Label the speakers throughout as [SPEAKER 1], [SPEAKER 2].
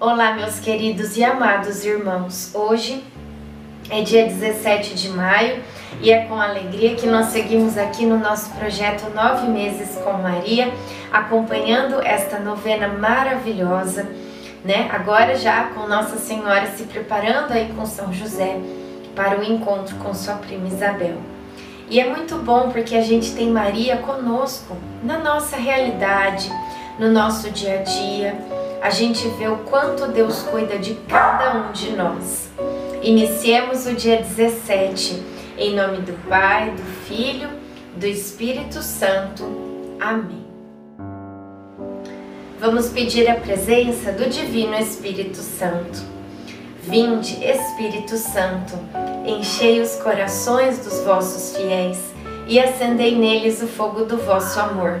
[SPEAKER 1] Olá, meus queridos e amados irmãos. Hoje é dia 17 de maio e é com alegria que nós seguimos aqui no nosso projeto Nove Meses com Maria, acompanhando esta novena maravilhosa, né? Agora já com Nossa Senhora se preparando aí com São José para o encontro com sua prima Isabel. E é muito bom porque a gente tem Maria conosco na nossa realidade, no nosso dia a dia a gente vê o quanto Deus cuida de cada um de nós. Iniciemos o dia 17, em nome do Pai, do Filho, do Espírito Santo. Amém. Vamos pedir a presença do Divino Espírito Santo. Vinde, Espírito Santo, enchei os corações dos vossos fiéis e acendei neles o fogo do vosso amor.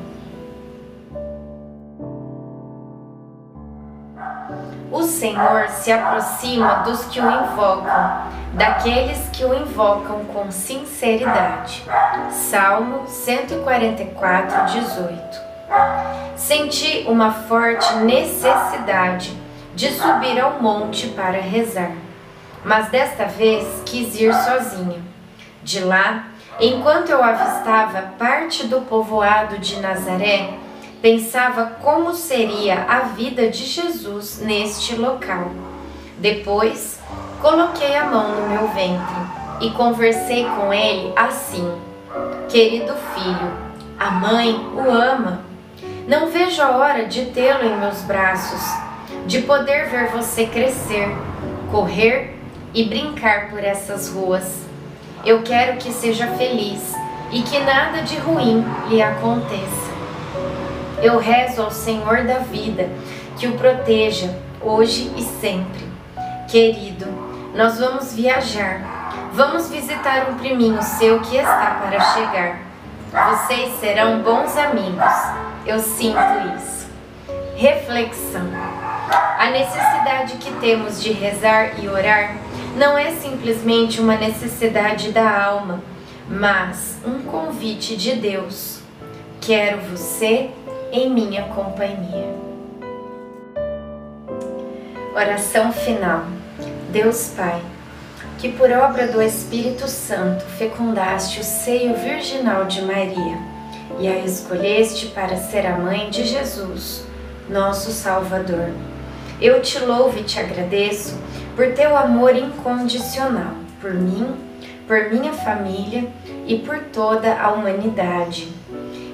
[SPEAKER 1] O Senhor se aproxima dos que o invocam, daqueles que o invocam com sinceridade. Salmo 144, 18. Senti uma forte necessidade de subir ao monte para rezar, mas desta vez quis ir sozinha. De lá, enquanto eu avistava parte do povoado de Nazaré, pensava como seria a vida de Jesus neste local. Depois, coloquei a mão no meu ventre e conversei com ele assim: Querido filho, a mãe o ama. Não vejo a hora de tê-lo em meus braços, de poder ver você crescer, correr e brincar por essas ruas. Eu quero que seja feliz e que nada de ruim lhe aconteça. Eu rezo ao Senhor da vida que o proteja hoje e sempre. Querido, nós vamos viajar. Vamos visitar um priminho seu que está para chegar. Vocês serão bons amigos. Eu sinto isso. Reflexão. A necessidade que temos de rezar e orar não é simplesmente uma necessidade da alma, mas um convite de Deus. Quero você em minha companhia. Oração final. Deus Pai, que por obra do Espírito Santo fecundaste o seio virginal de Maria e a escolheste para ser a mãe de Jesus, nosso Salvador. Eu te louvo e te agradeço por teu amor incondicional por mim, por minha família e por toda a humanidade